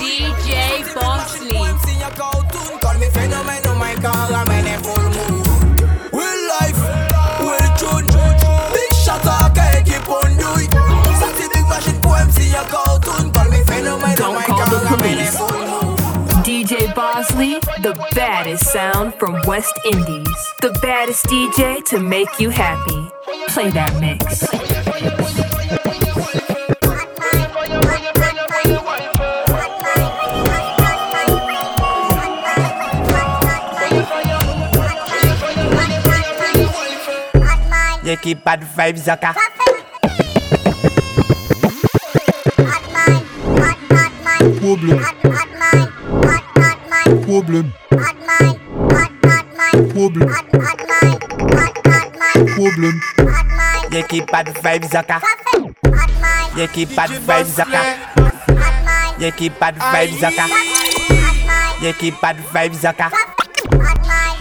DJ Bossley. Call me phenomenon, my car, I'm in a full mood. Well life, well tune. Big shot, I keep on doing. Big cartoon. Call me phenomenon, Don't my car, I'm in a full. DJ Bossley, the baddest sound from West Indies. The baddest DJ to make you happy. Play that mix. You keep bad vibes, Zaka. Problem. Problem. Problem. Problem. You keep bad vibes, Zaka. You keep bad vibes, Zaka. You keep bad vibes, Zaka. You keep bad vibes, Zaka.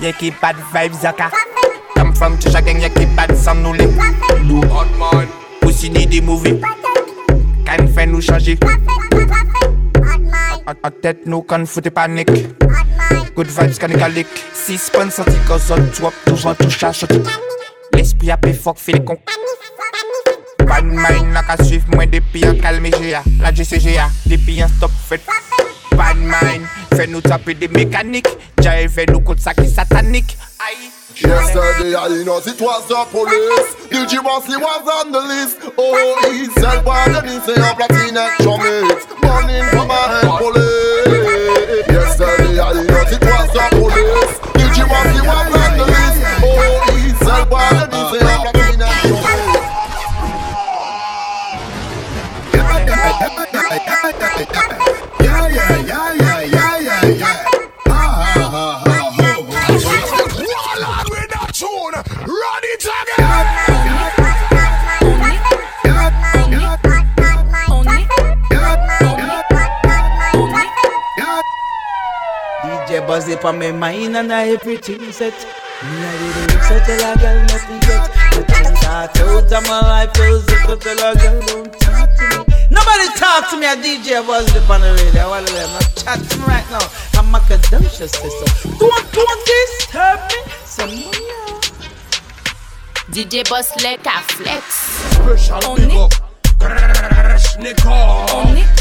You keep bad vibes, Zaka. Come from Cheshire gang, you keep bad sound nous les. Nous hot man. Aussi ni des mauvais. Can fait nous changer. En, tête nous quand foutez panique. Good vibes can calique. Si sponsor sorti cause on toi toujours tout chache. L'esprit a payé fuck fait les cons. Bad mind n'a qu'à suivre moi depuis en calme GA La GCGA depuis en stop fait Bad mind fait nous taper des mécaniques Jail fait nous contre ça qui satanique Yesterday I know it was the police. DJ Bossley was on the list. Oh, he said why them he say a platinum drummets Morning from my head police. Yesterday I know it was the DJ Buzzy pa me mind and I everything set Me a do the lyrics so tell a girl nothing yet The things out out of my life feels if I tell a girl don't talk to me. Nobody talk to me a DJ Buzzy on the radio All of them not chat to me right now. I'm a Macadamcia sister Don't, don't disturb me Some DJ Bossley a flex. Special On big it.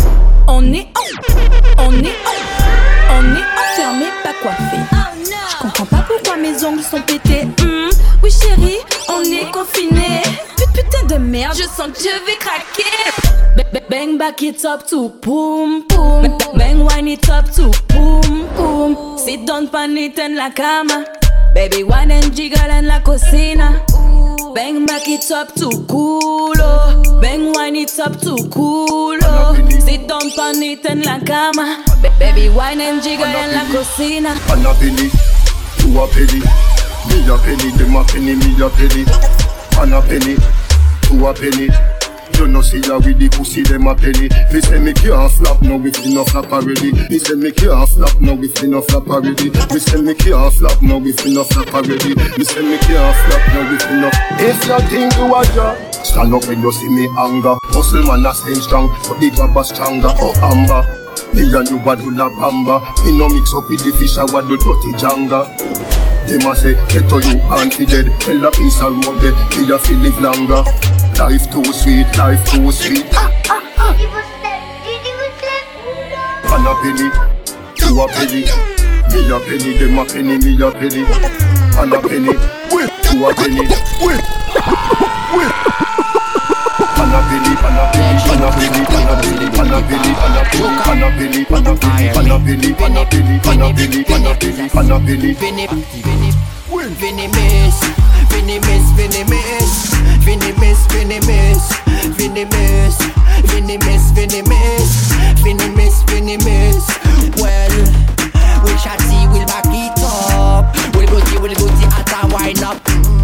On est, on est, on est enfermé, pas coiffé. Je comprends pas pourquoi mes ongles sont pétés. Hmm, oui chérie, on est confiné. Putain de merde, je sens que je vais craquer. Ba- ba- Bang back it up to boom boom. Bang wine it up to boom boom. Sit down pan it en la cama. Baby wine and jiggle en la cocina. Bang back it up to culo. Oh. Bang wine it up to culo. Oh. Sit down pan it en la cama. Ba- Baby wine and jiggle en la cocina. And a penny, two a penny Me a penny, them a penny, me a penny And a penny, two a penny You know see ya with the pussy, them a penny. Me say me can't flap, no we fin no flap already. Me say me can't flap, no we fin no flap already. Me say me can't flap, no we fin no flap already. Me say me can't flap, no we fin no If you think you a job Stand up when you see me anger Hustle man a stay strong, but the grabber stronger. Oh amber me and you what do la bamba Me no mix up with the fish I what do dirty janga. Them a say get to you auntie dead. Tell a piece of road dead. Me a feel live longer Life too sweet, life too sweet And a penny, two a penny Me a penny, them a penny, me a penny And a penny, two a penny And a penny, and a penny, and a penny, and a penny, and a penny, Vini Vini miss Vini miss Vini miss Vini miss Vini miss Vini miss Vini miss Vini miss Vini miss Vini miss Well, we chatty, we'll back it up. We'll go see, we'll go see at a wind up. Mm.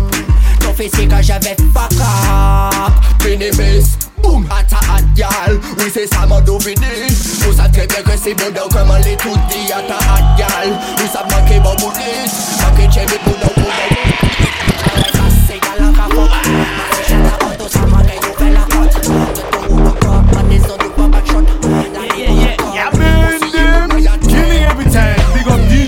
It cause j'avais fuck up. Fini miss, boom, at gal. Oui, c'est ça mon deviné. Vous savez très bien que c'est bon donc comment les tout dit at a hot gal. Oui, ça manquait mon boulis. Manquait chez mes boudons pour C'est galant qu'à fond. Ma à la auto, ça manquait,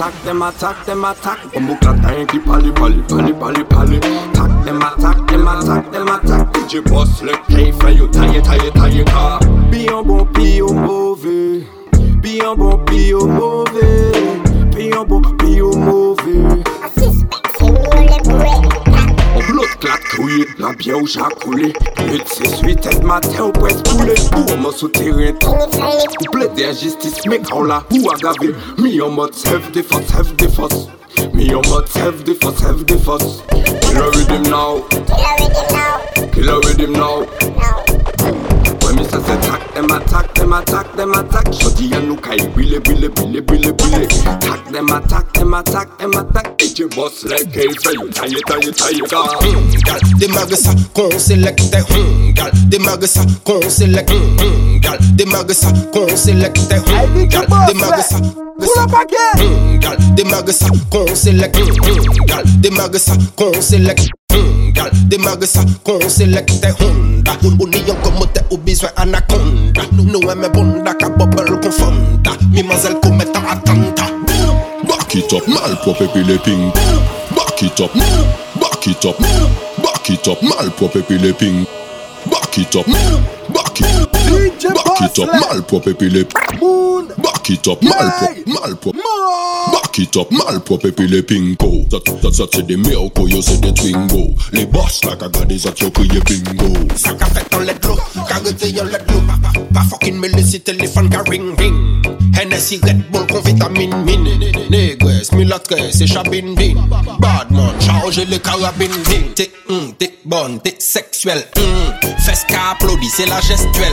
Attack them, attack them, attack Bumbo clatta pali, pali, pali, pali, pali Attack them, attack them, attack them, attack DJ Boss le K, fait you taille, taille, taille car. Bi un bon, pi au mauvais Bi un bon, pi au mauvais nan bya ou jakoule Le 18 et mater ou pwes koule Bourman sou teren Ou ple de justice mek an la ou agave Mi yon mot sev defos, sev defos Mi yon mot sev defos, sev defos Kill her with him now. Kill her with him now. Kill her with him now. When me say attack them, attack them, attack them, attack Shotty and Nukai, bile, bile, bile, bile, bile Attack them, attack them, attack them, attack DJ boss like hey, say you tie, tie, tie, tie Hmm, gal, démarre ça, qu'on sélecte. Hmm, gal, démarre ça, qu'on sélecte. Hmm, gal, démarre ça, qu'on sélecte. Gal, démarre ça. Pull up again. Gal, démarre ça, qu'on sélecte. Hmm, gal, démarre ça, qu'on sélecte. Hmm, gal, démarre ça, qu'on sélecte. Honda, ou nion comme t'es au besoin anaconda. Nous aimons bonda, ka bubble confonda. Mimazelle commettant attentat. Back it up, malpropre puis les ping. Back it up, back it up, back it up, malpropre puis les ping. Back it up, back it, DJ Back it up, malprop epilep Back it up, malprop, malprop Back it up, malprop epilepinko Sat se de mewko, yo se de twingo. Le boss la kagade zat yo kriye bingo. Saka fetan let lo, karite yo let lo Pa fokin me lesi telefon ka ring ring. Hennessy Red bon, Bull kon vitamin min Negres, milatres, e chabin bin Badman, charge le karabin din Te, te bon, te seksuel Fes ka aplodi, se la gestuel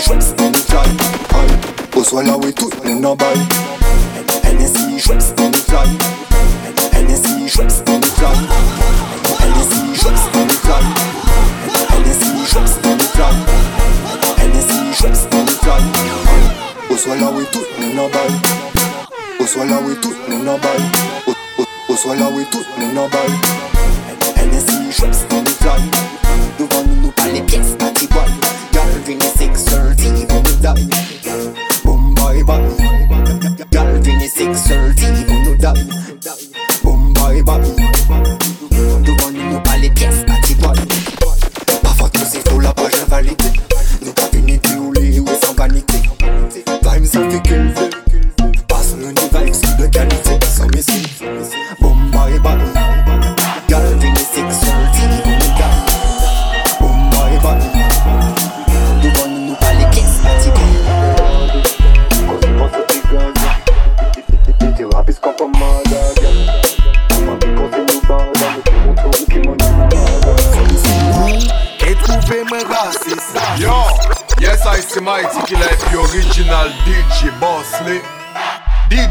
shots in the fly. Aye. Go swallow it too, then no buy. Hennessy shots in the fly. Hennessy shots in the fly. Hennessy shots in the fly. Hennessy shots in the fly. Hennessy shots in the fly. Go swallow it it too, buy. Go swallow it too. Hennessy in the fly. Devant nous, nous pas les pièces, pas qui boit. 26 30 even with that Boom boy boy. Girl 26 30 even with that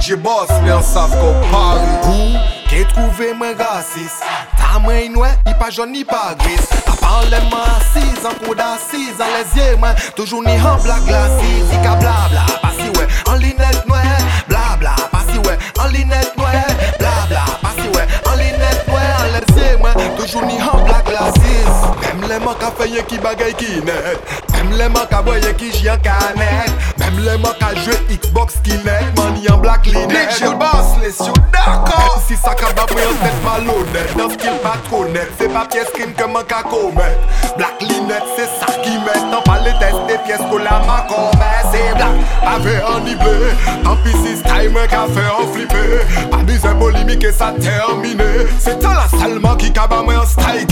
Je boss li an sav ko pari Kou, ke trouve mwen rasis Ta mwen inwe, i pa joun ni pa gris A parle mwen asiz, an kou d'asiz An lezye mwen, toujou ni an bla glasis I ka bla bla, pasi we, an linet nwe Bla bla, pasi we, an linet nwe Bla bla, pasi we, an linet nwe An lezye mwen, toujou ni an bla glasis Mem le man ka feye ki bagay ki net Mem le man ka boye ki jyan ka net Mèm lèman ka jwe Xbox ki net Mani an Black Linet net. Nèjil bas les yo d'akor Si sa ka ba mwen an tèt malonet Nan skil pa tro Se pa pye skrim ke man ka komet Black Linet se sa ki met Nan pa le test de pyes ko la ma komet Se blak pa ve an ible Tanpi si stay mwen ka fe an flipe Pa bizen boli ke sa termine. Se tan la salman ki ka ba mwen an stay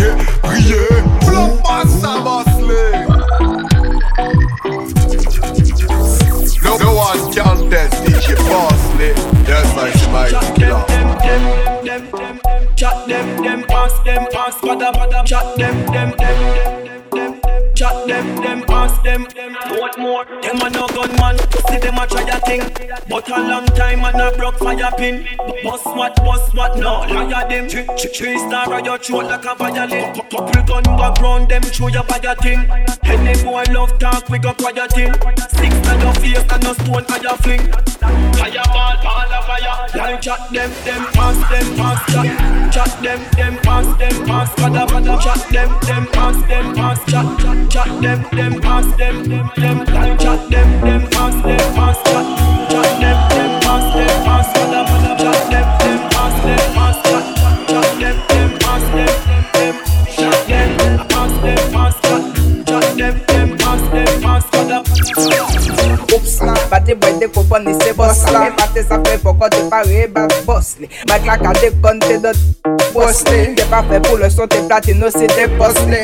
try a thing, but a long time and a broke fire pin. Bust what, bust what, no, liar them. Three, three, star on your throat like a violin. Cou- Couple gun go round them, show you fire thing. Any boy love talk, we go quiet in. Six on your face and no stone on your fling. Fireball, ball of fire. Line chat them, them pass them, pass chat. Chat them, them pass them, pass bada bada. Chat them, them pass them, pass chat. Chat, chat them, them pass them, them, them. Line chat them, them pass them, pass chat. La, bate boy de kopon ni se boss la E sa fe poko te pare bak boss li de kon te dot boss li Te pa fe pou le son te platino si te boss li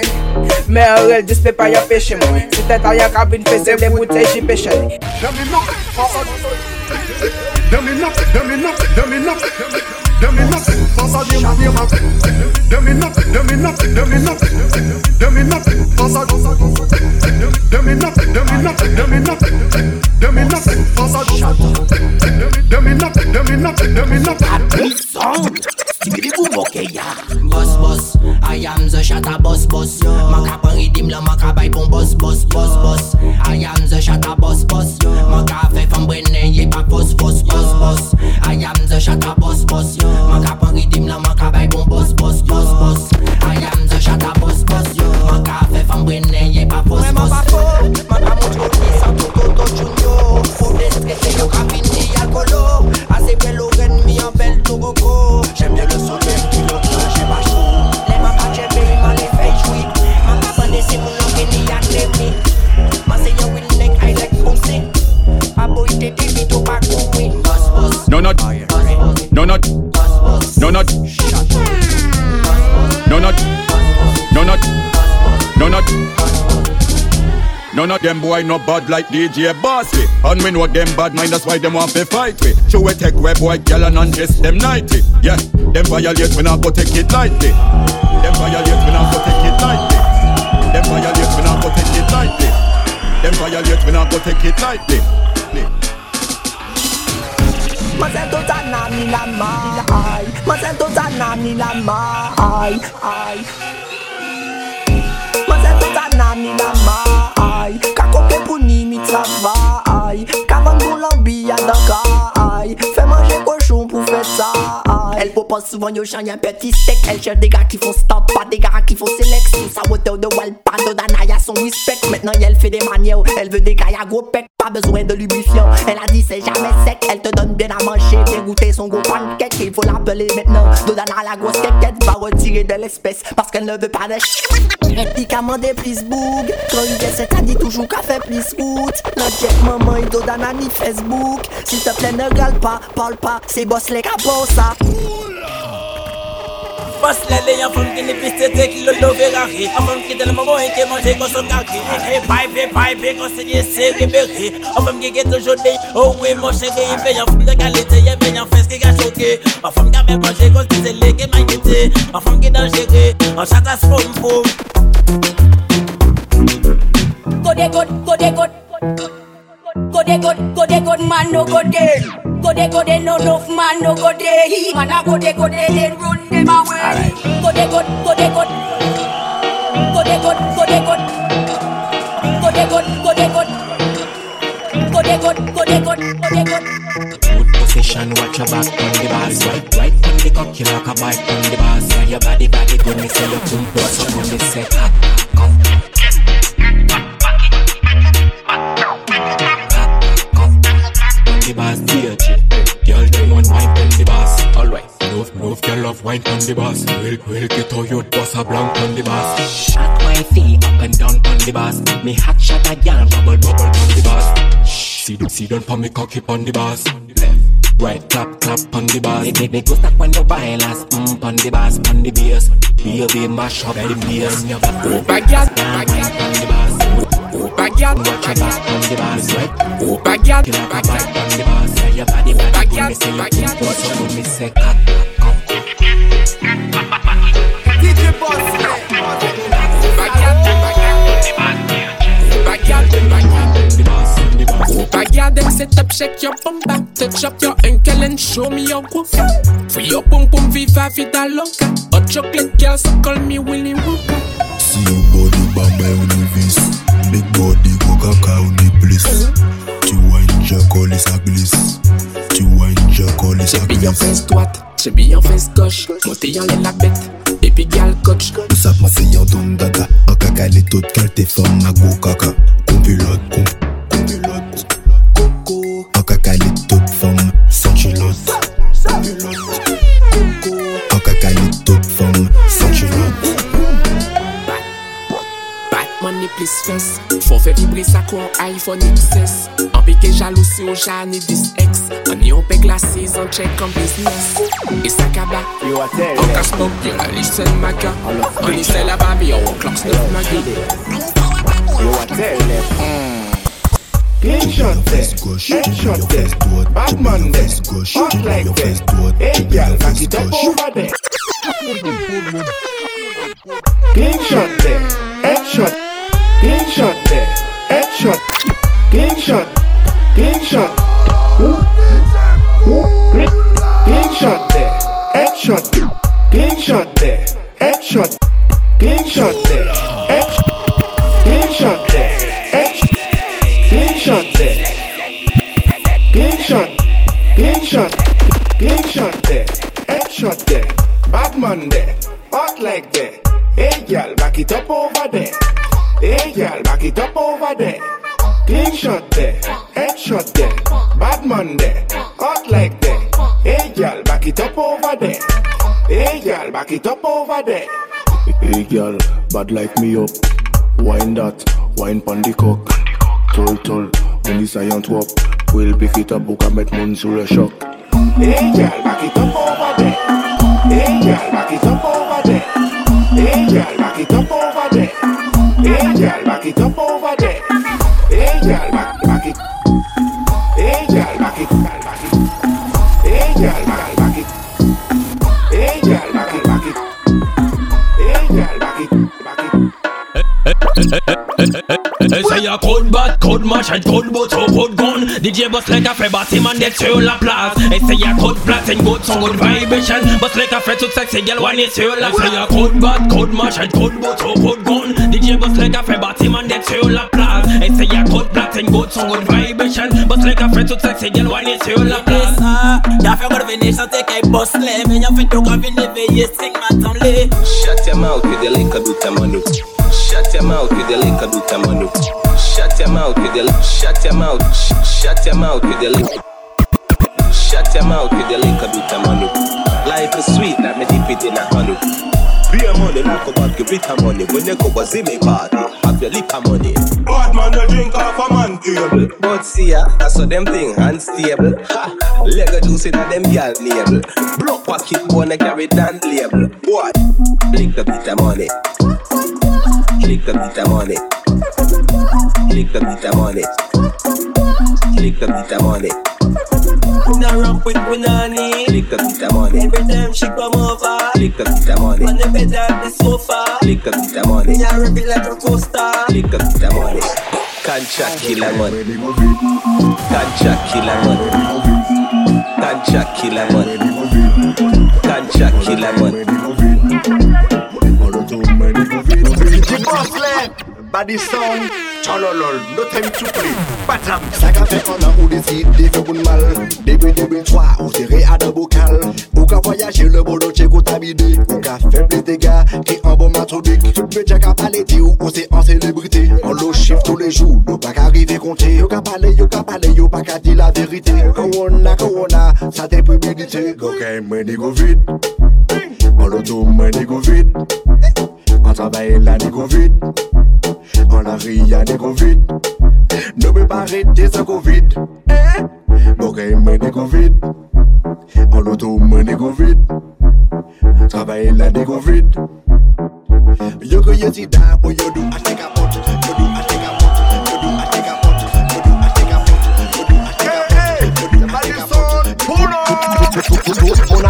Me. orel dispe pa yo peche mwen Si te ta yo kabin fese de ji peche li Dem in up, dem in up, dem in up, dem in up, dem in up, passa de uma de uma. Dem in up, dem in up, dem in up, dem in passa Dem in in up, dem in up, dem in passa Dem in up, dem in dem in up. Boss boss, I am the boss boss. Maka pan ridim la maka bay boss boss boss boss. I am the shatter boss boss. Maka fe fam brene ye pa boss boss boss boss. I am the boss boss. Maka pan Of them boy no bad like DJ Bossy. And we know them bad mind, that's why them want to fight we Show we take we boy girl and undress them nightly Yeah, them violate we not go take it lightly. Them violate we not go take it lightly. Them violate we not go take it lightly. Them violate we not go take it lightly. Ma sento zanani la mai Ma sento zanani la mai ai Ma sento zanani la mai ay Kakope pou ni mi travay. Kavan pou lan biya dan kay Fè manje koshon pou fè tay Elle propose souvent yo y'a un petit steak. Elle cherche des gars qui font stop, pas des gars qui font select Sous sa hauteur de Walpa, Dodana y'a son respect. Maintenant elle fait des manières, elle veut des gars à gros pec Pas besoin de lubrifiant, elle a dit c'est jamais sec. Elle te donne bien à manger, bien goûter son gros pancake. Il faut l'appeler maintenant, Dodana la grosse quéquette Va retirer de l'espèce. Parce qu'elle ne veut pas de Médicament des plus boug Quand il vient cette année toujours qu'à faire plus route. Notre jet maman il doit dans ni Facebook S'il te plaît ne râle pas, parle pas. C'est boss les capos ça Boss lele yon fom ki ni piste te ki lo lo Ferrari An fom ki tel momo e ke manje kon son kaki E paipe paipe kon se nye seri beri An fom ki ke toujou de Oh oui mon chéri Fe yon fom de kalite Ye ve yon fes ki ka choke An fom ka me manje kon se le ke magite An fom ki dangere An chatas fom fom go de good, go de good. Go de good, go de good, man no go de. Go de go de no enough man no go de. Man a go de go de, then run them away. Go de good, go de good. Go de good, go de good. Go de good, go de good. Go de good, go de good, go de good. Good position, watch your back on the bars Right, right on the cocky like a bite on the bars Yeah, your body, body good, me say you pump plus up on the set Hot, come wine on the bars Well, well, get all your boss a blank on the bars Shot my feet up and down on the bars Me hot shot a girl, bubble, bubble on the bars See, see, don't put me cocky on the bars Right, clap, clap on the bars. They, they, they go stack when the violence. Mm, on the bars, on the bass. Baby, mash up the your back, oh, backyard, backyard, on the bars. Oh, backyard, watch your back on the bars, right? Oh, backyard, kill up a bite on the bars. Say your body, backyard, me say you think what's up with me, say cut, Bagad dem set up, shake your bum back Touch up your ankle and show me your wooka Free your boom boom, viva vida loca. Hot chocolate girl, so call me Willy Wooka Si yo body bamba yo ni vis. Big body go kaka yo ni bliss. Tu wine jack all is a bliss. Tu wine jack all is a bliss. Chebi yon fes kosh, monte yon lè la bet Epi gal kotch Pou sap mase yon don dada An kaka li tout kalte fom magwo kaka Kombi lot kom, kombi lot Koko An kaka li tout fom santi lot Kombi lot Koko An kaka li tout fom santi lot Bat, bat, money plis fes Fon fe vibri sa kon iPhone XS En piqué jalousie au Jeanne 10X. On y on paie la saison check en business. Et ça kaba. On casse mon pied, la liste c'est maca. On y c'est la baby, on clock snuff ma gueule. Clean shot there, head shot there, bad man there, hot like that. Hey girl, back it up over there. Clean shot there, head shot, clean shot there, head shot, clean shot, clean shot. Clean, clean shot there, head shot, clean shot there, head shot, clean shot there, head, clean shot there, head. Clean shot there. Clean shot. Clean shot. Clean shot there. Head shot there. Bad man there. Hot like that. Hey girl, back it up over there. Hey girl, back it up over there. Clean shot there. Head shot there. Bad man there. Hot like that. Hey girl, back it up over there. Hey girl, back it up over there. Hey girl, bad like me up. Wine that, wine pon the cock. Tol tol, when the science wop. We'll pick it up, book and met mon sur le. Hey girl, back it up over there. Hey girl, back it up over there. Hey girl, back it up over there. Hey girl, back it up over there. Hey girl, back back it. Hey girl, back it, back it. Hey girl, back back it. Hey girl, back it, back it. Hey girl, back it, back it. Essaye à code bat, code machin, code moto, code gun DJ bust like a fred, but him and get sur la place say a y'a blast and good song, good vibration Bust like a fred, so sexy girl, one is sur la place say a code bad, code mash, and code so code gun DJ bust like a fred, but him and get sur la place say a y'a blast and good song, good vibration Bust like a fred, so sexy girl, one is sur la Y'a fait good finish, on take a boss lay Mais y'a fait tout quand fini, veillez, sing ma tombe Shut your mouth with a little bit of money Shut your mouth with the liquor of money. Shut your mouth with the shut your mouth. Shut your mouth with the liquor. Shut your mouth with the liquor of money. Life is sweet, let me dip it in a honey. Be a money, like a bag, give it a money. When you go a zimmy party, have your liquor money. Bad man, you drink off a man table. But see ya, I saw them thing unstable. Ha, Lego juice in a them gal label. Block pocket wanna carry down label. What? The bit of money. Shake the beat, I'm on it. Shake the beat, I'm on it. Shake the beat, I'm on it. When I rock with Punani, shake the beat, I'm on it. Every time she come over, shake the beat, I'm on it. On the bed at the sofa, shake the beat, I'm on it. Yeah, rip it like a coaster, shake the beat, I'm on it. Cancha killer man, cancha killer man, cancha killer man, cancha killer man. Bosley, body sound, chololol, no time to play, patam Saka fe konan ou desi, defi koun mal, debi 2003, ou sere a da bokal. Ou ka voyaje le bodo che kouta bide, ou ka fe plis de ga, ki e an bon matrodik. Pe che ka pale di ou, ou se an celebrite, an lo chif tou le jou, nou pa ka rive konte Yo ka pale, yo ka pale, yo pa ka di la verite, korona, korona, sa te publikite Go kay mweni go vid, an lo tou mweni go vid An travaye la ni kovid An la riya ni kovid Nou be parete sa kovid eh? Bokay men ni kovid An loto men ni kovid Travaye la ni kovid Yo koye si da ou yo do a te kapote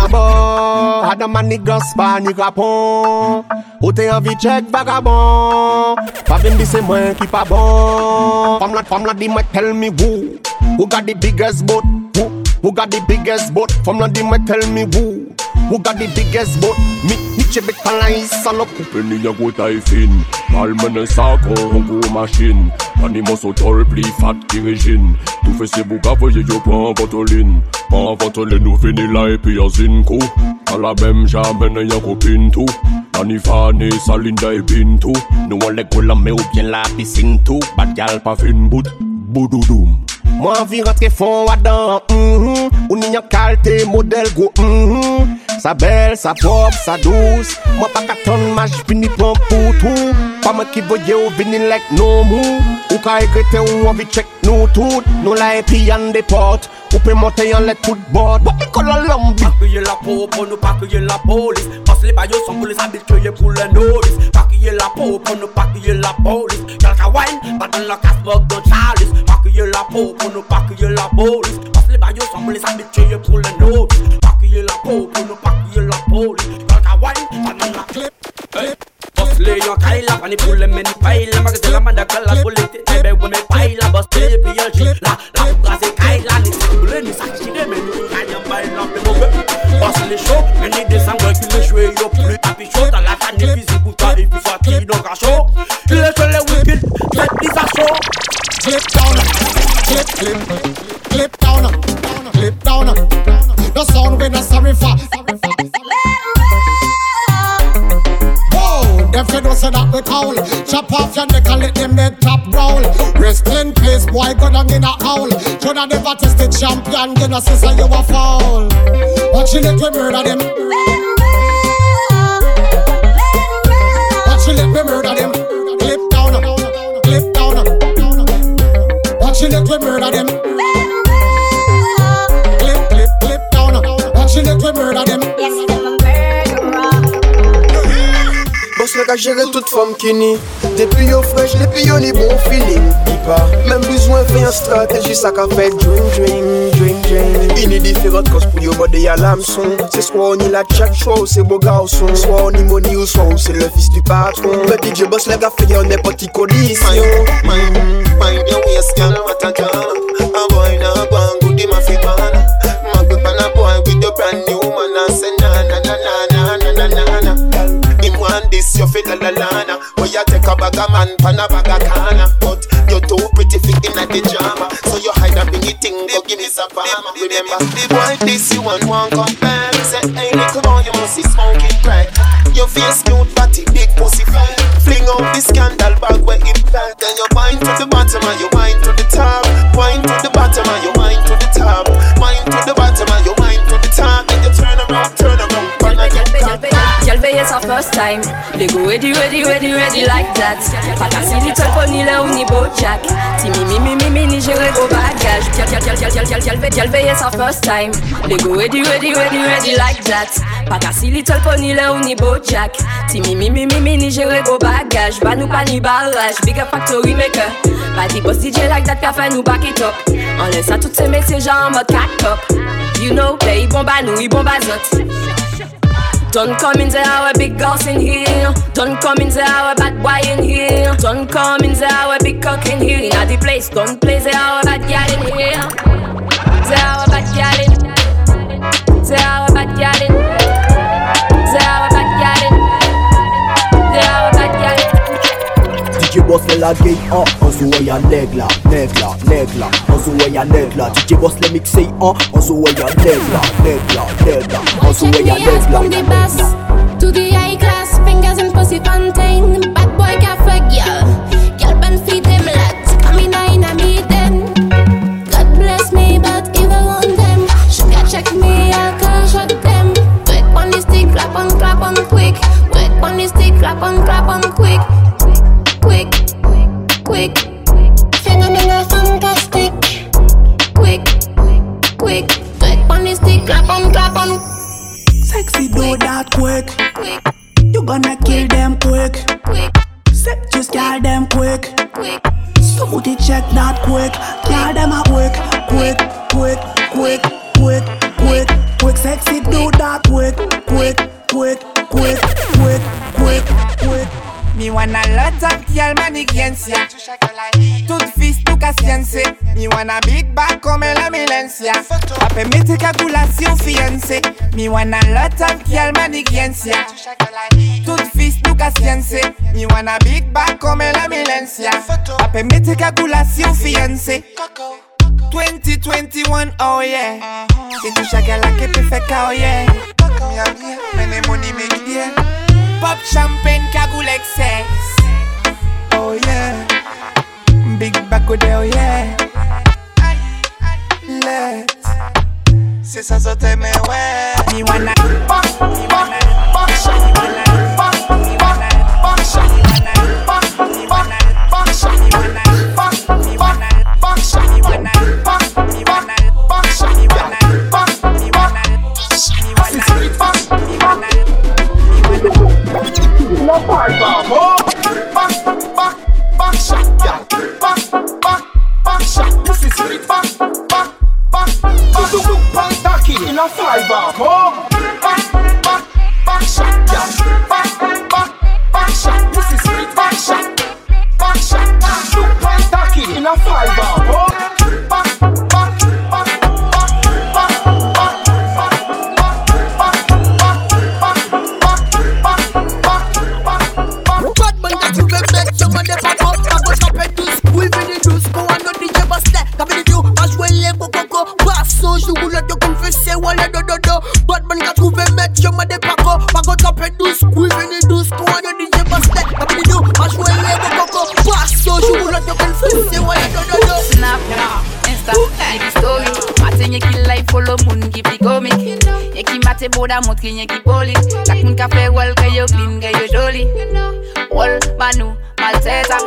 vagabond Adaman ni gans pa ni krapon Ou te anvi chek vagabon Pa vin di se mwen ki pa bon. Pam la, pam la di mwen tell me who. Who got the biggest boat Who got the biggest boat? From London, I tell me who. Who got the biggest boat? Me, niche betalais, alop. Penny ya go taifin. Palmen sako, hongo machine. Animaux sont tol, pli fat, kirigine. Tout fait c'est bouga, voyez yo pas en ventoline. Pas en ventoline, nous fini là et puis zinko. À la même jamais, y'a copine tout. Anifane, Salinda et Bintou. Nous on les goulamme ou bien la piscine tout. Bad gal pas fin bout. Boudoudou. Mwen vi rentre fon wadan mm -hmm. Ou ni nyan kalte model go mm -hmm. Sa bel, sa pop, sa douz Mwen pa katon maj pini pon poutou. Pa mwen ki voye ou vini lek like nou mou. Ou ka egrete ou anvi chek nou tout. Nou la epi yan de pot. Ou pe monte yon let tout bot. Bo yi kolon lombi Pakiye la po pou nou pakiye la polis. Pas li bayo son pou li sabil kyeye pou le noris Pakiye la po pou nou pakiye la polis. Yal ka wine, baton la kasbog don chalis la peau pour nous pas crier la police. Passe les baillots sont pour les habitués pour les novices. Pas crier la peau pour nous pas crier la police. Y'all ka wine, pas dans la Hey. Bustle yon kaila, pani pou le meni paila Magazine la manda kala pou le te tebe we me paila Bustle pi yon chi, la, pou gaze kaila Ni si boule ni sa chide, men nou kanyan baila pe mouve Bustle show, meni de sangwe ki le chwe yo plus Happy show, ta la tani fizi pou ta ipi sa ki don ka show Il est sur les wicked, set this a show boy go down in a hole. Shoulda never tested champion, you know, sister, you a foul. Watching it, we murder them. Watching it, we murder them. Clip down, clip down. Watching it, we murder them. Clip, clip, clip down. Watching it, we murder them. Yes, them a murderer. Boss like a gérer toute femme qui nie. Des plus au fraîche, les pions, les bons feelings. Pa, men bezwen fe yon strateji Sa ka fe dream, dream, dream, dream Ini diferent kos pou yo bode ya lamson Se swa ou ni la chat show, se bo garson Swa ou ni money ou swa ou se le fils du patron. Men DJ Boss le ka fe yon nepoti kondisyon Mind, mind girl, what a A boy na bang, goody ma fi ban Mag whip on a boy with your brand new man I say na na na this, a bag of man, pan a bag you're too fit the drama. So you hide bring it thing, go give me some farmer Remember, the boy this you want one come back Say, hey little boy, you must be smoking crack. Your face cute, body, big pussy fat. Fling out the scandal bag where it back Then you wind to the bottom and you wind to the first time. Lego ready, ready, ready, ready like that. Qu'à si pony là ou ni bojack Si mi mi mi mi mi ni jere go bagage Girl, girl, girl, girl, girl, girl, girl, girl, girl, veille sa first time. Lego ready, ready, ready, ready like that. Qu'à si little pony là ou ni bojack Si mi mi mi mi mi ni jere go bagage Ba nou pa ni barrage. Big up factory maker. Pas di boss DJ like that ka fait nous back it up. On toutes ces messieurs genre en mode cat top You know, play bon ba nou, bon ba zot don't come in the hour, big girls in here. Don't come in the hour, bad boy in here. Don't come in the hour, big cock in here. In the place, don't play the hour, bad girl in here. The hour, bad girl in. The hour, bad girl in. boss le la gay. An An sou wè ya neg la, neg la, neg la An sou ya neg DJ boss le mikse an An ah, sou wè ya neg la, neg la, neg la An ya neg la, To the high class, fingers in pussy fountain. Bad boy ka fuck ya Girl ban feed him lot Come in a in a meeting God bless me but evil on them Sugar check me, I can shut them. Wet on the stick, clap on, clap on quick. Wet on the stick, clap on, clap on quick. Quick. Phenomenal, fantastic. Quick, quick. Quick on the stick, clap on, clap on. Sexy do that quick. You gonna kill them quick. Set just girl them quick. Quick. Somebody check that quick. Girl them a quick, quick, quick, quick, quick, quick, quick. Sexy do that quick, quick, quick, quick, quick, quick, quick. Me want a lot of girl man against ya Toute fils, tout cassiense Me want a big bag comme la milencia Pape me take a coulation fiancé. Me want a lot of girl man against ya Toute fils, tout cassiense Me want a big bag comme la milencia Pape me take a coulation fiancé. 2021, oh yeah. C'est touche à gala qui peut faire oh yeah. Me a bien, mene money make yeah Pop champagne cagoule excess Oh yeah Big back with oh yeah Let C'est ça ça t'aime ouais Me wanna me wanna Fuck, me Fight back, Back, back, shot, yeah. Back, back, back shot. This is sweet. Back, back, back, back. Back, tacky in a back, oh. Back, back, back shot, yeah. mensonj Nou ou lè de konfese ou lè de dodo Batman ka trouve met, jè mè de pako Pako trape douz, oui veni douz Kou an yo DJ basket, api di nou A jwè lè de koko, paso Nou ou lè de konfese ou lè de dodo Snap, insta, negi story. Mate nye ki live, follow moun ki pi komik Nye ki mate boda, motri nye ki poli. Kak moun ka fe wol, kè yo clean, kè yo joli. Wol, manou, malteta.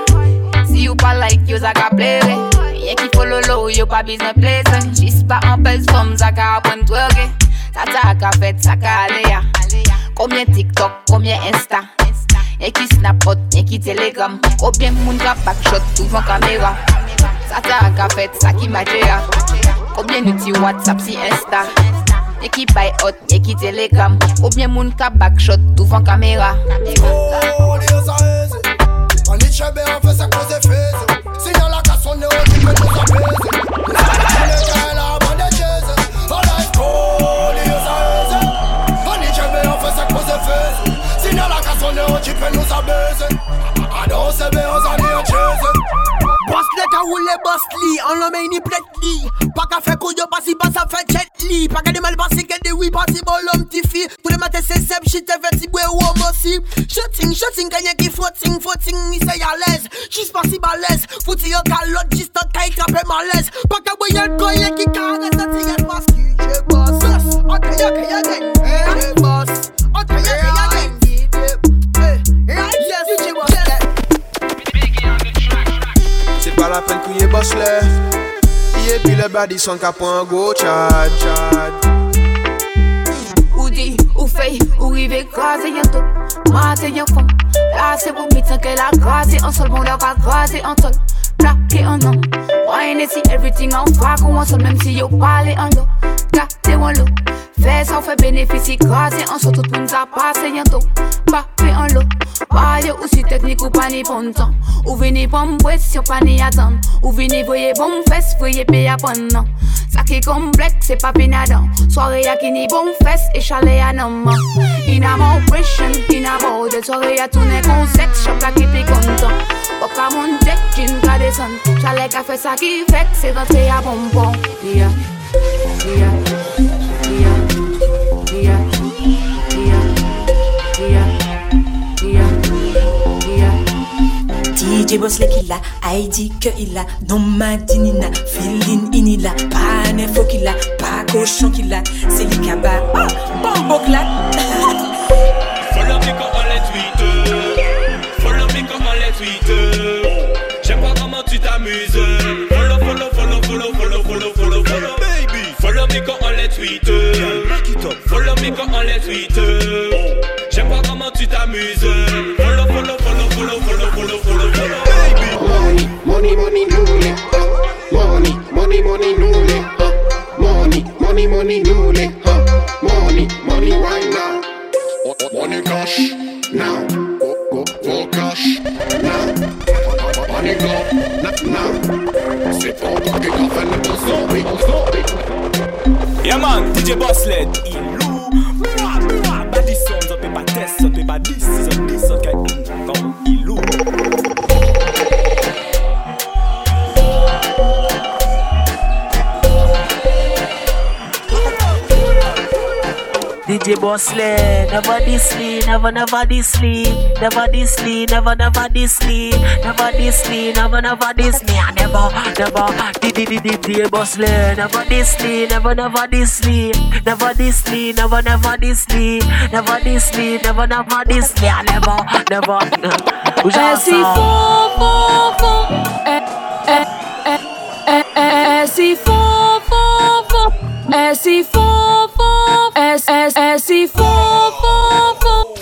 Si ou pa like, yo zaka plebe Ye ki folo lo yo pa bizne pleze Jis pa anpez from zaka apwen dwege Tata ak fet saka aleya Komye TikTok, komye Insta. Ye ki Snapchat, ye ki Telegram. Komye moun ka backshot touvan camera. Tata ak a. Fet saki majera Komye nouti WhatsApp si Insta. Ye ki Bayot, ye ki Telegram. Komye moun ka backshot touvan camera. Oh, liye sa eze An li chebe an fe sa koze perseverance and your chosen. Bracelet a roule bosli, an lome ini pletli Pa ka fe mal pasi ke de wi pasi bon fi Shooting, floating Mi se yalez, jis pasi balez Fouti yo kalot, jis to kay kape malez Pa ka bwe yel koye ki je je pas la peine crier boss là. Et puis le body son cap un go chad chad. Ou di, ou fey, ou rive graze yon tot Mate yon fom La se pou mitan ke la graze an sol Bon la ka graze an sol. Plake an an Wine si everything an fak ou an sol? Mem si yo pale an lo Gate wan lo Fè san fè benefisi krasè Ansyon tout moun sa pase yanto Pa pe an lo Pa yo ou si teknik ou pa ni pontan Ou vini pon mwesyon pa ni atan Ou vini voye bon Voye pe nan Sa ki komplek se pa Soare ya ki ni bon fes E chale ya nanman Ina moun presyon, ina bode Soare ya toune kon seks Chop la ki pi kontan Pop ka moun dek, jin ka desan Chale ka fè sa ki Se ya DJ Boss le qu'il a, Heidi que il a, non Madinina, feeling inila, pas n'info qu'il a, pas cochon qu'il a, c'est les cabas, oh, bombo clap. comme on les tweet. J'aime pas comment tu t'amuses. Follow, follow, follow, follow, follow, follow, follow, follow, baby. Money, money, newly. Uh, money, money, money, newly. Uh, money, money, money, newly. Uh, money, money, right now. Money cash now. Go, go, go cash now. Money go now. C'est fait le bon. Yeah man, DJ Boss led Ilou Mwa mwa Badi sound up e ba test up e ba this is DJ Bossley, never this me, never never this me, never this me, never never this me, never this me, never never this I never never DJ DJ Bossley, never this me, never never this me, never this me, never never this me, never this me, never never this me, I never never. Faux, faux Eh, eh, eh, eh, eh, eh, Eh, eh, eh, si faux, faux, faux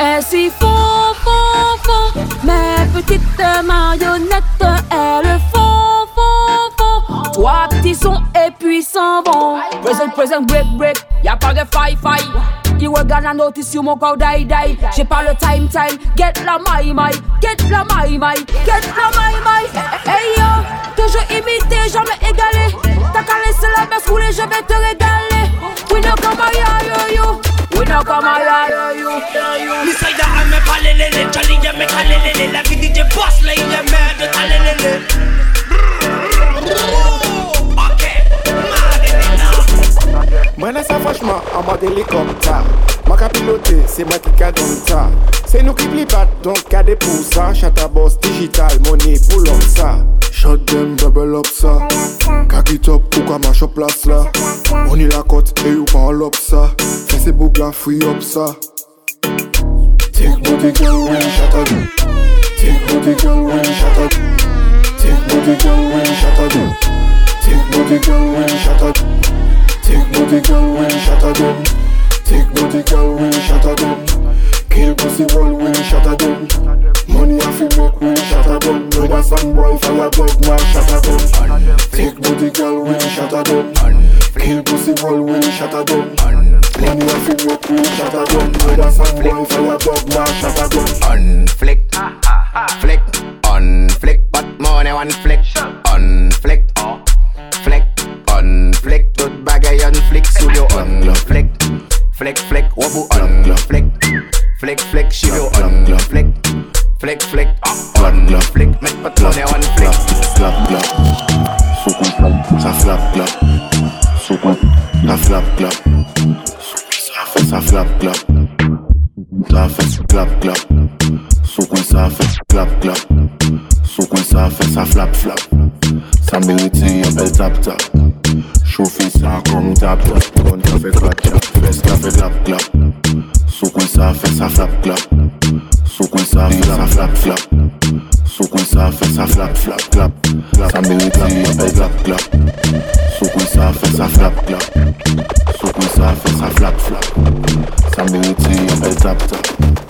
Eh si faux, faux, faux Mes petites marionnettes, elles font, font, font Trois petits sons et puis s'en vont. Present, present, break, break, y'a pas de fight, fight. You were gonna notice you corps die, die. J'ai pas le time, time. Get la my, my, get la my, my, get la my, my. Hey yo, toujours imité, jamais égalé. T'as qu'à laisser la baisse rouler, je vais te régaler. We know come yeah, yo, yo. We know come on, yeah, yo, yo. Misaida ame palelele Charlie ya me kalelele La vie DJ Boss là il est merde de talelele Mwen a sa fachman an mode helikopta Mwen ka pilote, se mwen ki ka donta Se nou ki pli bat, donk ka de pou sa. Chata boss digital, money pou lom sa. Shot dem, double up sa. Kaki top, pou ka mash up las la. Oni la kot, e yu pa an lop sa. Fese bouk la, free up sa. Tik bouti gal wen chata do. Tik bouti gal wen chata do. Tik bouti gal wen chata do. Tik bouti gal wen chata do. Take booty girl shot at them. Take booty girl shot at them. Kill pussy wall shot at them. Money I fi make shot at them. Brother some boy fire blood man at them. Take booty girl shot at them. Kill pussy wall shot at them. Money I fi make shot at them. Brother some boy fire blood man at them. Unflick, flick, unflick, but money one flick, unflick, flick, Flek, tout bagay an flek sou yo an la Flek, flek, flek, wabou an Flek, flek, flek, shi yo an Flek, flek, flek, an Flek, met patrone an flek Flap, flap, sou kon flap Sa flap, flap, sou kon Sa flap, flap, sa flap, flap Sa fè, flap, flap Sou kon sa fè, flap, flap Sou kon sa sa flap, flap Sa me witi yon bel tap, tap. Chofi sa kon tap tap, kon ta fe klap klap, fes ta fe klap klap Sou kon sa fe sa flap klap, sou kon sa fe sa flap flap Sou kon sa fe sa flap flap klap, sa me li klap klap e klap klap Sou kon sa fe sa flap klap, sou kon sa fe sa flap flap Sa me li ti e tap tap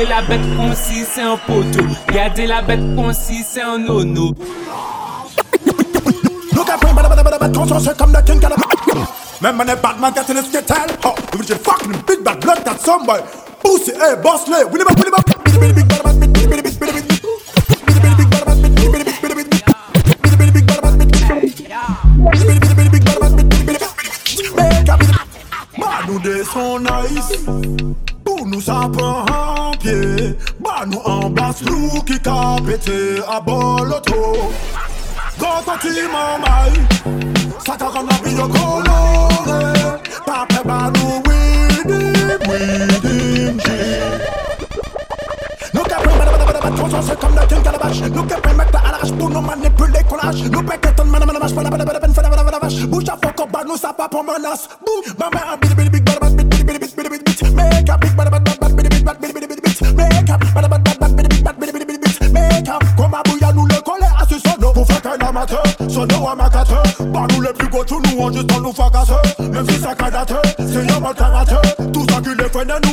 Gardez la bête concis, c'est un poteau. Gardez la bête concis, c'est un nono. Look at me, bada bada bada comme the king, Man, man, got in his get. Oh, you will fucking big bad blood, got somebody. Pussy, hey, boss, lay. We never, we never, we never, big bad man, big bad man, big bad nice. Nous sapin en pied Bah nous en basse nous qui ka à boloto Quand on t'y m'en Ça t'a rendu yo coloré Papa bah nous widim widim Nous capons Transforme c'est comme la king calabash Nous capons mettre à l'arrache pour nous manipuler qu'on lâche Nous pétons manamanamas Bouche à fond qu'on bat nous ça pas pour menace Boum ma mère a bidi bidi bidi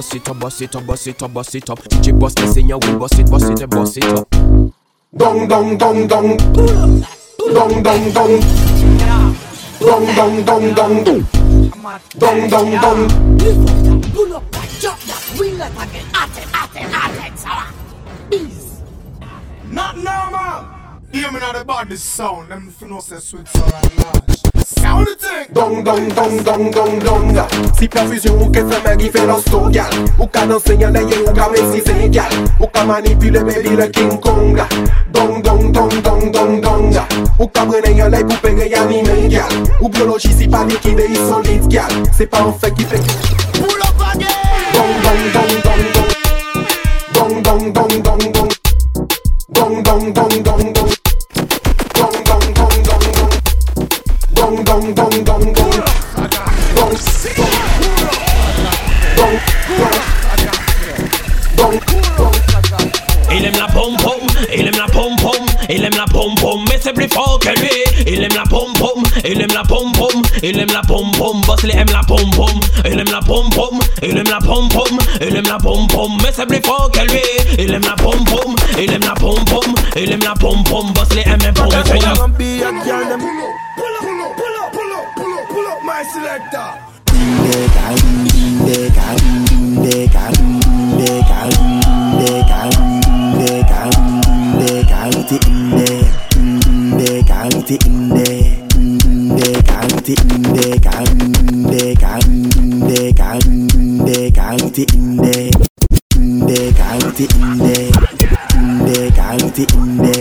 Boss it up, boss it up, boss it up, boss it up, boss it. DJ boss me sing your way, boss it, boss it, and boss it up. Dong dong dong dong Dong dong dong Dong dong dong dong Dong dong dong Pull up that, drop that, wheel it again, atten, atten, atten, sour. Bees. Not normal Hear me now the body sound Them if you know say sweet sour Dong dong dong dong dong dong Si perfusion que sa magi fait dans son gal Ou qu'à l'enseigne à l'aïe ou qu'à messi c'est gal Ou qu'à manipuler baby le King Kong Dong dong dong dong dong dong Ou qu'à prenne yon l'aïe poupée gay animé gal Ou biologie si pas liquide et solide gal C'est pas un fait qui fait Boulot baguette Dong dong dong dong dong Dong dong dong Il aime la pom pom, il aime la pom pom, il aime la pom pom, mais c'est plus fort que lui. Il aime la pom pom, il aime la pom pom, il aime la pom pom, boss il aime la pom pom, il aime la pom pom, il aime la pom pom, il aime la pom pom, mais c'est plus fort que lui. Il aime la pom pom, il aime la pom pom, il aime la pom pom, boss il aime la pom pom. Pull up, my selector.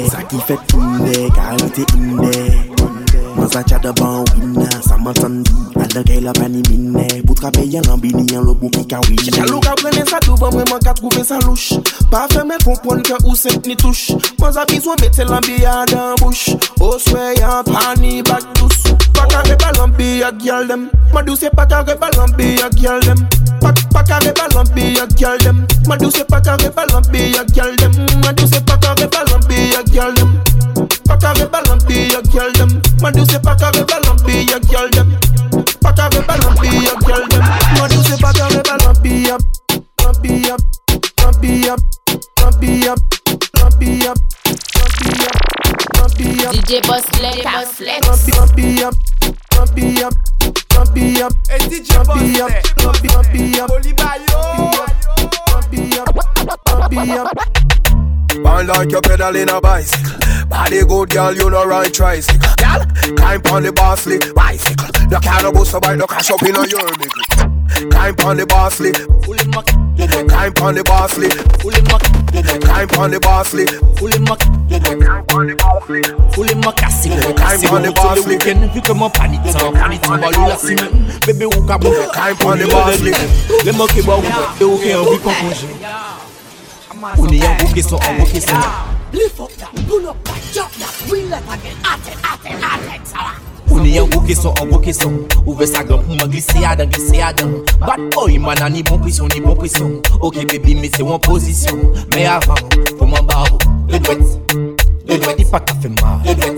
Sa ki fet inde, kalite inde Mwen sa chade ban wina, sa man sandi Al de la pani mine Pou trape yan lambini yan lo bou ki ka wine Chalou ka prene sa tou ban mwen ka trouve sa louche. Pa fe men kompon ke ou sent ni touche. Mwen sa bizwen mette lambi ya dan bouche. O swe yan pani bak tous Pa ka reba lambi ya gyal dem. Madou se pa ka reba lambi ya gyal dem. Pa, pa ka reba lambi ya gyal dem. Madou se pa ka reba lambi ya gyal dem. Madou se pa ka reba lambi ya gyal dem. Pa ka reba lambi ya gyal dem Man, you say pack a rebel and be a girl them. Pack a rebel and be a girl them. Man, you say pack a rebel and be a, and be a, and be a, and be a, and be a, and be a. DJ Boss Flex, Boss Flex. Don't be up, don't be up, don't be up. DJ Boss Flex, don't be be up, don't be up. Bound like you're pedaling a bicycle. Body good, girl, you know ride tricycle. Girl, climb on the bossly bicycle. No car no bus, so bike no crash up in a your nigga. Climb on the bossly. Climb on the bossly. Climb on the bossly. Climb on the bossly. Fully macassi. Climb on the bossly. Weekend, we come up on it. On it, on balula cement. Baby, who can move? Climb on the bossly. Let me keep on. They okay, we can push. Only a bookie so a bookie so keson An gwo keson Lift up that, pull up that, drop that, wheel it again. Aten, aten, aten, sawa. Ou ni an gwo keson An gwo keson Ouve sa gan pou man glisse adan Glisse adan Bad boy man an ni bon presyon Ni bon presyon Ok baby me se wan posisyon Me avan Pou man ba ou Le dwet Le dwet Di pa ka fe ma Le dwet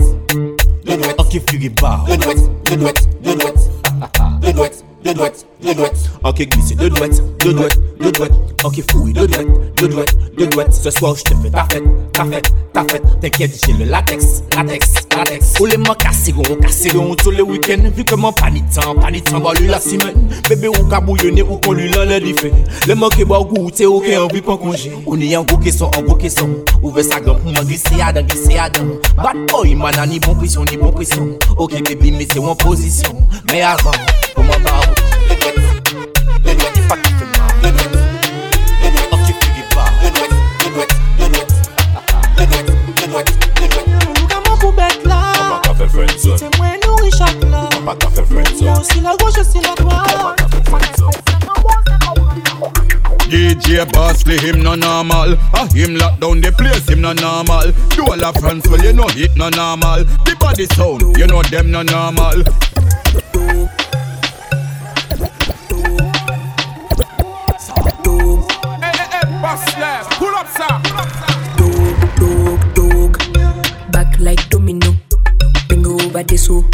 Le dwet Ok fury ba Le dwet Le dwet Le dwet Le dwet deux doigts, deux doigts. Ok, glissez deux doigts, deux doigts, deux doigts. Ok, fouille deux doigts, deux doigts, deux doigts. Ce soir, je te fais ta fête, ta parfaite, parfaite, parfaite. T'inquiète, j'ai le latex, latex, latex. Ou les mains casseront, casseront tous les week-ends. Vu que mon panitant, panitant, bah lui la semaine. Bébé, ou cabouillonné, ou qu'on lui l'en l'a dit fait. Les mains qui boivent goût, t'es ok, envie pour congé. On est en gros caisson, en gros caisson. Ouvre sa gomme? Pour m'en à d'un, glisser à d'un. Bad boy, man, ni bon pression, ni bon pression. Ok, baby, mais c'est en position. Mais avant, comment pas richak la Pa ka fe friendzone Yo si la gauche, si la droite DJ Bossley, him no normal. Ah, him lock down the place, him no normal. Do all of France, well, you know it no normal. The body sound, you know them no normal. Pull up, sir. dog, dog. Back like domino. Bingo over this oh,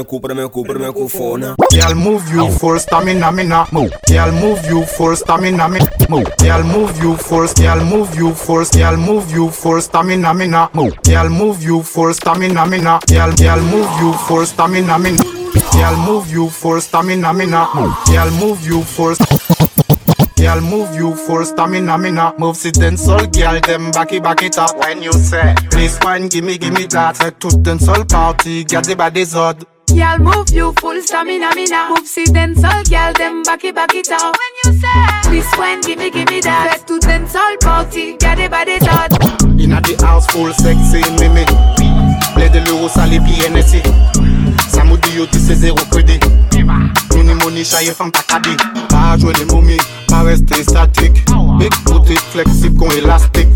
me, cúpreme, me, cúpreme, me, cufona. Girl, move you first, stamina, mina, move. Girl, move you first, stamina, mina, move. Girl, move you first, girl, move you first, girl, move you first, stamina, mina, move. Girl, move you first, stamina, mina, girl, girl, move you first, stamina, mina. Girl, move you first, stamina, mina, move. Girl, move you first. Girl, move you first, stamina, mina Move sit then soul, girl, them backy back it up When you say, please wine, gimme, gimme that Faites to d'un seul party, Get the bas des Y'all move you full stamina, mina. Oopsie dancehall, y'all them backy backy down. When you say this one, gimme gimme that. Back to dancehall party, gade body dot. Inna the house full sexy mimi. Blé de l'euro salé puis NSI. Samedi yo tu sais zéro crédit. Mini money chaye femme pas cabi. Pas jouer les momies, pas rester statique. Big booty flexible qu'on élastique.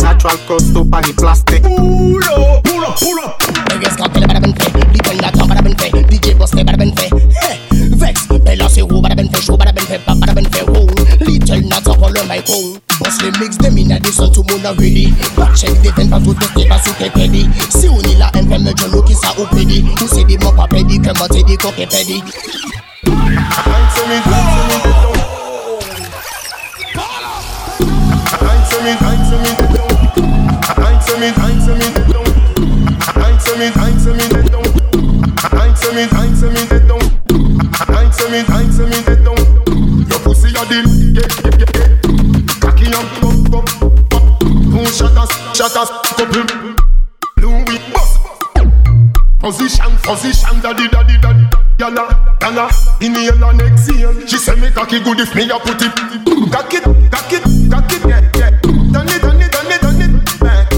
Natural costaud pas ni plastique. Pull up, pull up, pull up. bada talk bada benfe DJ bust bada benfe Vex Velocity who bada benfe show bada benfe pop bada benfe who? Little nuts up my phone Bust mix them in this one to moon already Back check the ten with the tape as uke pedi Si unila empe me jono kisa upedi Usi di mopa pedi kemote di pedi Answer me, answer me. Me, I tell me, me, me, me, me me, answer me, answer me, answer me, answer me, Your pussy a deal, get, get, get, get. Cocky and pump, pump, pump. Two shatters, shatters, couple. Louis bust. Position, position, daddy, daddy, daddy. Yalla, yalla, inhale and exhale. She say me cocky good if me a put it. Cock it, cock it, cock it, yeah, yeah. Done it, done it, done it, done it. Back.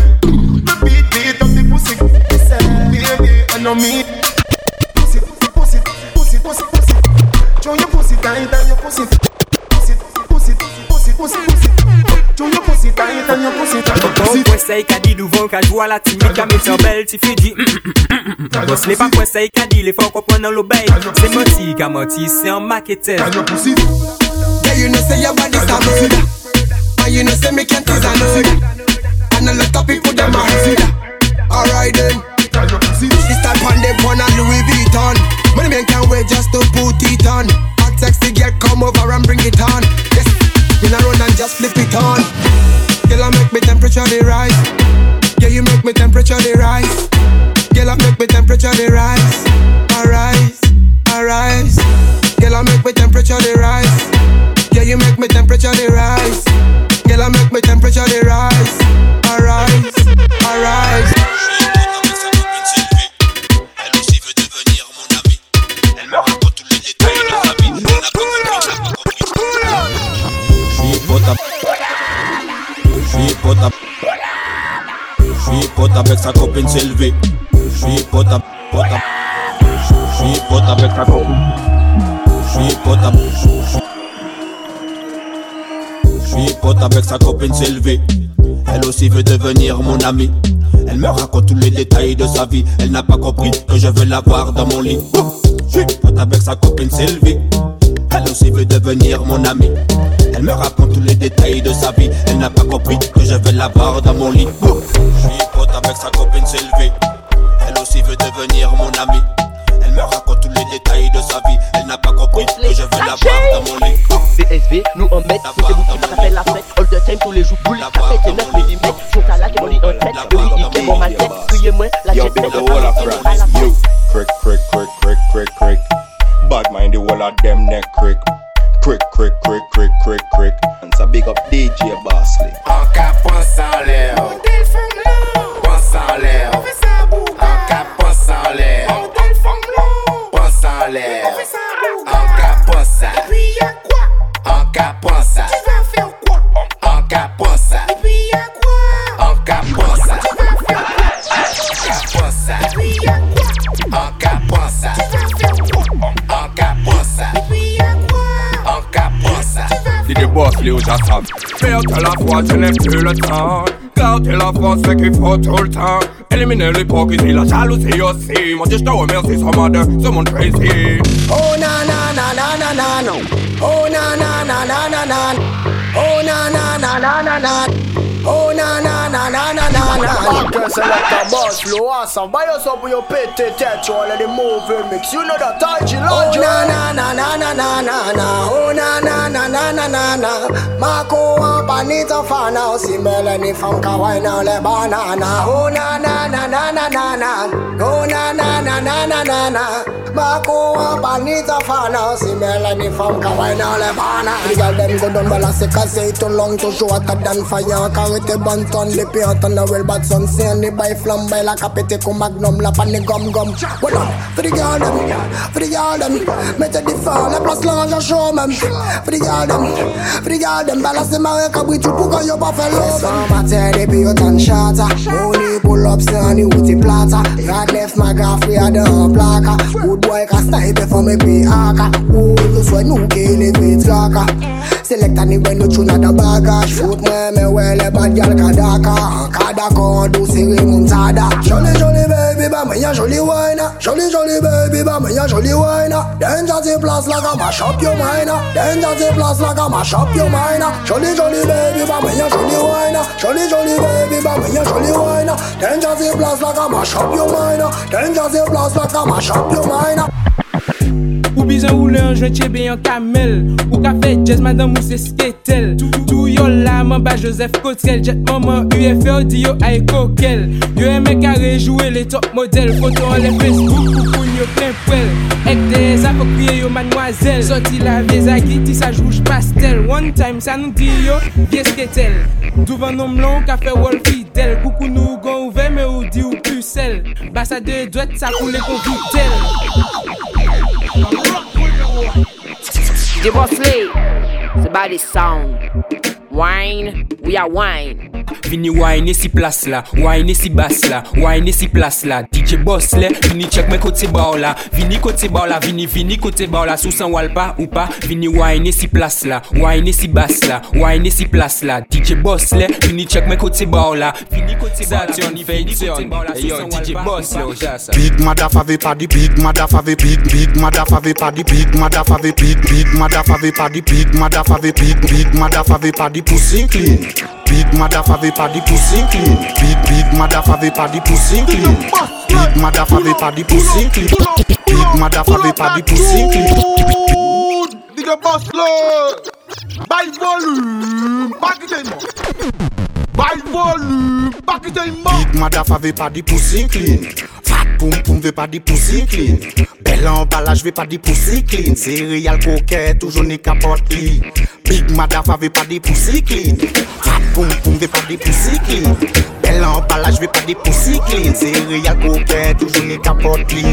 Beat, beat up the pussy. Say, baby, I know me. pussy. Junior c'est la timide mis c'est. C'est c'est un marketeur. Yeah you know say your body's a murder. And you know say me can't tease another. And all the topic put. Alright then. On them Louis V. Elle me raconte tous les détails de sa vie. Elle n'a pas compris que je veux la voir dans mon lit. J'suis pote avec sa copine Sylvie. Elle aussi veut devenir mon amie. Elle me raconte tous les détails de sa vie. Elle n'a pas compris que je veux la voir dans mon lit. Je suis pote avec sa copine Sylvie. Elle aussi veut devenir mon amie. Elle me raconte tous les détails de sa vie. Elle n'a pas compris que je veux la voir dans mon lit. PSV, nous en met, c'est vous qui m'appelle la fête. All the time, tous les jours, boule, la fête, et 9 mm. Son talent qui m'en en tête, et oui, il fait bon ma tête. Criez-moi, la Yo, jet, big mais the le whole of pas la France. fête. You crick, crick, crick, crick, crick, crick. Bad mind the whole of them neck crick. Crick, crick, crick, crick, crick, crick. And so big up DJ Bossley. Encore pense en l'air. Les aux assames Perdre la foi, je n'ai plus le temps Garder la France, c'est qu'il faut tout le temps Éliminer l'hypocrisie, la jalousie aussi Mon Dieu, je te remercie, moi de ce monde crazy Oh na na na na na na no. Oh na na na na na na. Oh na na na na na na. Oh na na na na na na na. Back select a boss, low awesome. Buy us up with your pit, touch all of the movie mix. You know that touchy Oh large. na na na na na na na na. Oh na na na na na na na. Marco up and it's a fan now. See Melanie from Kawaii now le banana. Oh na na na na na na na. Oh na na na na na na na. Marco up and it's a fan now. See Melanie from Kawaii now le banana. The girl them go down balance cause say too long to show hotter than fire. Carrete banton le piant on the well but some say and the by flambe like a con magnum la pan the gum gum. Well done for the girl them, for the girl them. Mette de fall la place là je show même. For the girl them, for the girl them. Balance the marque à bruit tu pour que yo pas fait love. Sans matin des pieds tan chata. Money pull up on the woody plata. God left my graph we had a plaka. Good boy can snipe for me pay aka. Oh you swear no kill it with traka. Select any when you tune at the bagage Shoot me, me well a bad girl kadaka Cada con dulce y Jolly jolly baby, va meña jolly wine ah. Jolly jolly baby, va meña jolly wine ah. Danger the place like I'm a shop your mind ah. Danger the place like I'm a shop your mind Jolly jolly baby, va meña jolly wine Jolly jolly baby, va meña jolly wine Danger the place like I'm a shop your mind Danger the place like I'm a shop your mind Ou bizan ou le anjwen chebe yon kamel. Ou ka fe jazz madame ou se sketel. Tou yo la man ba Joseph Kotrel Jet maman UFO di yo ay kokel. Yo eme kare rejouwe le top model. Foto an le Facebook pou koun yo plen prel Ek de apokriye yo manwazel Soti la veza ki ti saj rouge pastel. One time sa nou di yo vie sketel. Douvan nom lon ka fe wol fidel. Koukou nou gon ouve me ou di ou pusel Basa de dwet sa koule kon vitel DJ Bossley, it's about this sound. Wine, we are wine. Vini wine si plas la, wine si bas la, wine si plas la. DJ Boss le, vini check men kote ba la. Vini kote ba la, vini vini kote ba la. Sou san wal pa ou pa, vini wine si plas la. Wine si bas la, wine si plas la. DJ Boss le, vini check men kote ba la. Vini kote ba la, vini vini kote ba la. Sou san sa Big mother fave pa di big mother fave big big mother fave pa di big mother fave big big mother fave pa di big mother fave big big mother fave pa di pussy clean. Big madafa ve pa di pussy clean. Big big madafa ve pa di pussy clean. Big madafa ve pa di pussy clean. Big madafa ve pa di pussy clean. Big boss lord. Bay volume, pakite imman Bay volume, pakite imman Big madafa ve pa di pussy clean. poum poum, veux pas dire pussy clean. Belle emballage, veux pas dire pussy clean. Céréales coquettes, toujours ni capote li. Big madafa, veux pas dire pussy clean. Fat poum poum, veux pas dire pussy clean. Belle emballage, veux pas dire pussy clean. Céréales coquettes, toujours ni capote li.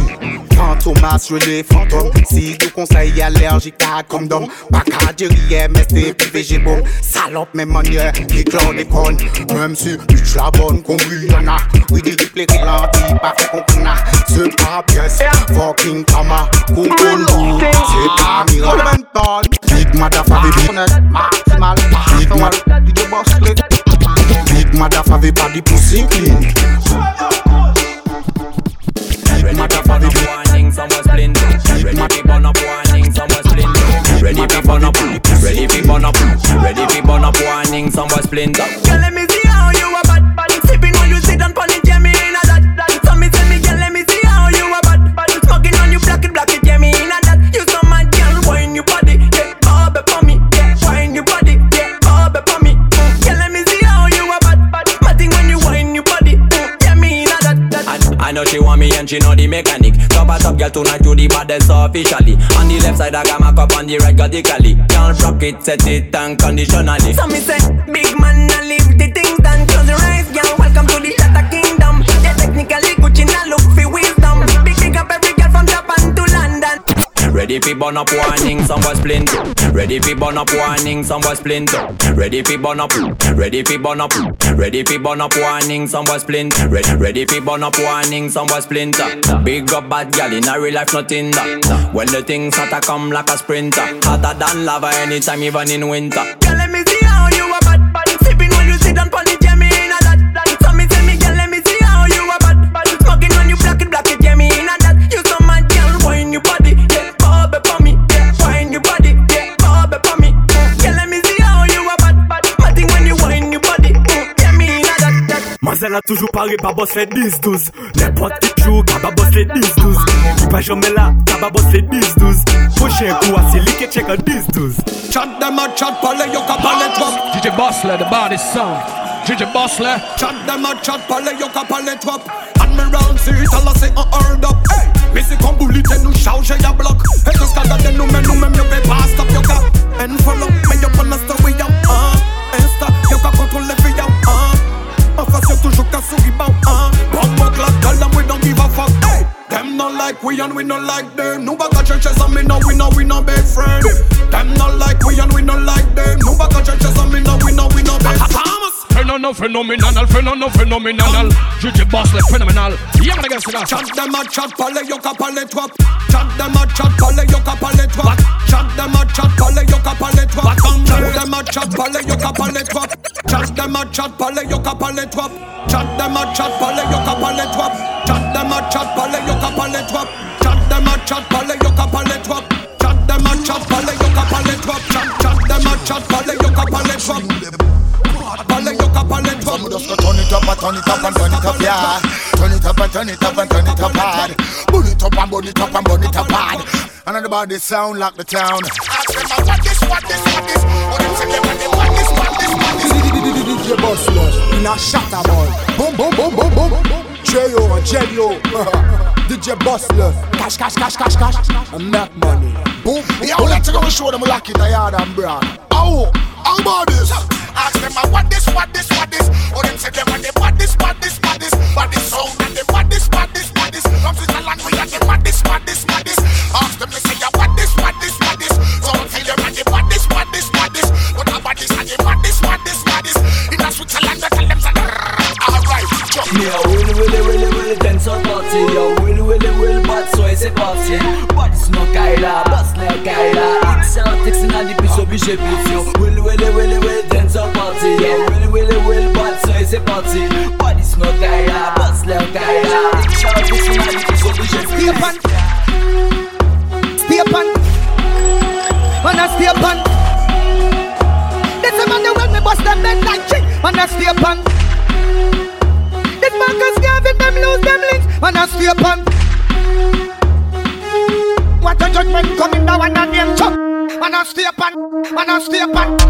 Fantomas, je les fantôme. Si tu conseilles allergique à condom. Baka, dirie, MST, PVG, bon. Salope, même manière, qui clore les connes. Même si, tu la bonne, combien y'en a. Oui, des triplés, pas fait qu'on a. C'est pas pièce Fucking kama Kukundu C'est pas miracle Big mother fave big Maximal Big mother DJ Bossley Big mother. fave pas di pussy clean Ready for burn up warning, someone splint. Ready for burn up warning, someone splint. Ready for burn up, ready for burn up, ready for burn up warning, someone splint. Girl, let me see how you a bad bad. Sipping when you sit on pony, yeah know she want me and she know the mechanic. Top a top girl tonight you the baddest officially. On the left side I got my cup, on the right vertically. Can't rock it, set it unconditionally. So me say, big man, I leave the things done. Close your eyes, girl. Welcome to the Shatter Kingdom. Yeah, technically Gucci now look Ready for burn up warning, someone splint. Ready for burn up warning, someone splint. Ready for burn up, ready for burn up, ready for burn up warning, someone splint. Ready, ready for burn up warning, someone splint. Big up bad gal in a real life nothing that. When the things hotter come like a sprinter, hotter than lava anytime even in winter. Girl, let me see Mademoiselle a toujou pare, babos le 10-12 Nepot ki tjou, 10-12 la, kababos le 10-12 Poche kou ase li ke chek a 10-12 Chant dem a chant pale, yo ka pale twap DJ Bossley, the body sound. DJ Bossley Chant dem a chant pale, yo ka pale twap Admiral si, salase an hard up Mese kon boulite nou chauje ya blok E se skada den nou men nou men and we not like them. Nou baka churches and me no we no we no best friend. Them not like we and we not like them. Nou baka churches and me no we no we no best friend. Phenomenal, phenomenal, phenomenal, phenomenal. DJ Bossley, phenomenal. Yeah, man, I guess that. Chat them a chat pale yo ka pale drop Chat them a chat pale yo ka pale drop Chat them a chat pale yo ka pale drop Chat them a chat pale yo ka pale drop Chat them a chat pale yo ka pale drop Chat them a chat pale yo ka pale drop Chat them a chat pale yo ka pale drop Chat them a chat pale yo ka pale drop Chat them a chat pale yo ka pale drop Chat chat them a chat pale yo ka pale drop Pale yo ka pale drop Some just go turn it up, and turn it up and turn it up, yeah Turn it up and turn it up and turn it up hard. Burn it up and burn it up and burn it up hard. And everybody sound like the town. Ask them about what this, what this, what this. What them say them what them what this, what this, what this. DJ Boss in a shatter boy. Boom, boom, boom, boom, boom. J.O. and. DJ Boss Cash, cash, cash, cash, cash. And make money. Boom, boom. Yo, let's go show them like it, I yard and brand. Oh, how about this? Ask them about what this, what this, what this. Or them say them what they what this, what this, what this. What this sound and they what this, what this, what this. From Switzerland, we are them what this, what this, what this. Ask them, they Yo will will will bad soy se pati Badis nan kaila, bas nan kaila. X out X nan di pis obi je pis yo Will will will will and I stay on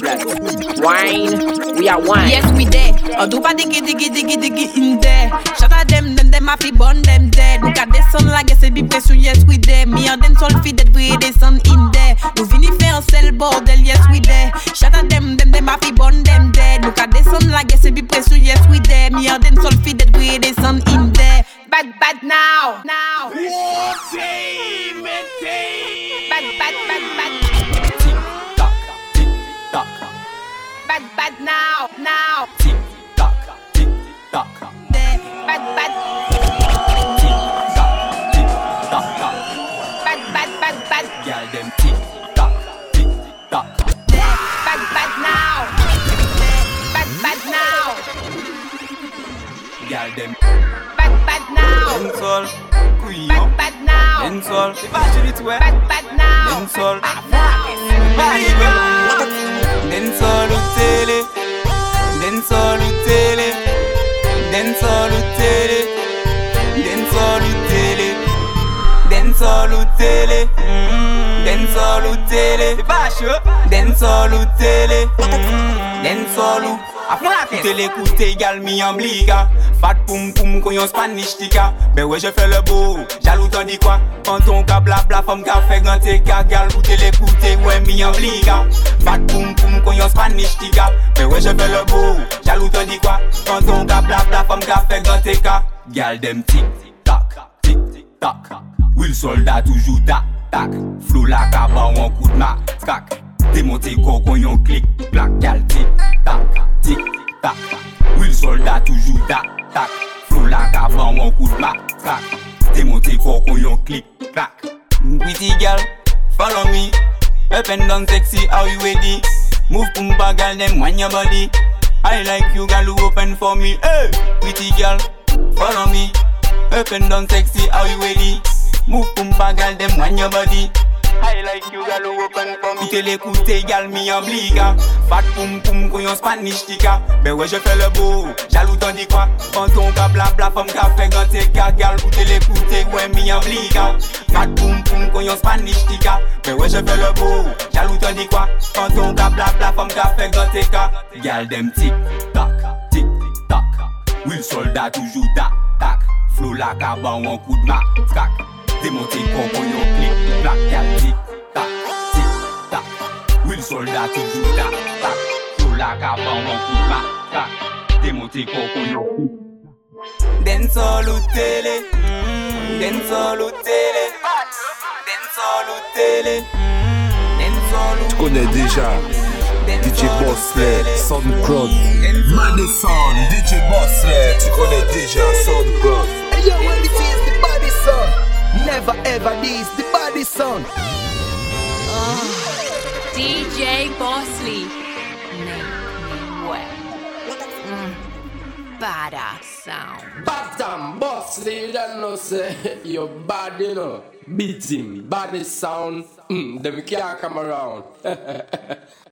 Wine, we are wine. Yes, we there. Or do pas diggy diggy diggy diggy in there. Shut up them, them them happy burn them dead. Look at the sun like yes, be pressure. Yes, we there. Me and them sol feed that we the sun in there. Nous vini faire un sel bordel. Yes, we there. Shut up them, them them happy burn them dead. Look at the sun like yes, be pressure. Yes, we there. Me and them sol feed that we the sun in there. Bad bad now, now. Bad bad bad bad. Bad bad now now. Tick tock tick tock bad bad. Tick tock tick tock bad bad bad bad. Yeah them tick tock tick tock bad bad now. Bad bad now. Yeah them bad bad now. 인솔 bad bad now. 인솔 이봐 줄이 왜 bad bad now. 인솔 아 fuck Dancehall ou télé, dancehall ou télé, dancehall ou télé, dancehall ou télé, dancehall ou télé, mm, dancehall ou télé. C'est pas chaud. Dancehall ou télé, mm, dancehall ou. Koute le koute gal mi yon blika Fat poum poum kon yon spanish tika. Bewe je fe le bo, jalou tan di kwa Kanton ka bla bla fom ka fe gante ka Gal koute le koute we mi yon blika Fat poum poum kon yon spanish tika. Bewe je fe le bo, jalou tan di kwa Kanton ka bla bla fom ka fe gante ka Gal dem tik tak, tik tak Wil soldat toujou tak tak Flou la ka ba wan kout ma skak Demonte kon kon yon klik, blak gal tik tak Tik tak, wil soldat toujou tak tak. Flow la kavan wankout mak kak Demonte koko yon klik krak Pretty girl, follow me. Up and down sexy, how you ready? Move kumpa gal dem wan your body. I like you gal who open for me. Hey, pretty girl, follow me. Up and down sexy, how you ready? Move kumpa gal dem wan your body. I like you gal open for me. Koute l'ekoute gal mi ambliga Fat poum poum koyon Spanish tika. Ben we je fe le bo, jalou tan di kwa Panton ka bla bla fom ka fe gante ka Gal koute l'ekoute we mi ambliga Fat poum poum koyon Spanish tika. Ben we je fe le bo, jalou tan di kwa Panton ka bla bla fom ka fe gante ka Gal dem tik tak, tik tak Wil solda toujou tak tak Flow la ka ban wan kou d'ma kak Demonte konpon yon klik, blak yal dik, tak, tik, tak Wil soldat toujou tak, tak, yo lak avan yon kou mak, tak Demonte konpon yon klik Den sol ou tele, den sol ou tele, den sol ou den sol Tu kone deja DJ Bosley, Soundcloud Madison, DJ Bosley, tu connais déjà Soundcloud Hey yo, this is the Madison. Never ever this, the body son DJ Bossley. Make me wet. Mm. Baddiss sound. Bottom boss leader no say your body no beat him body sound mm, them can't come around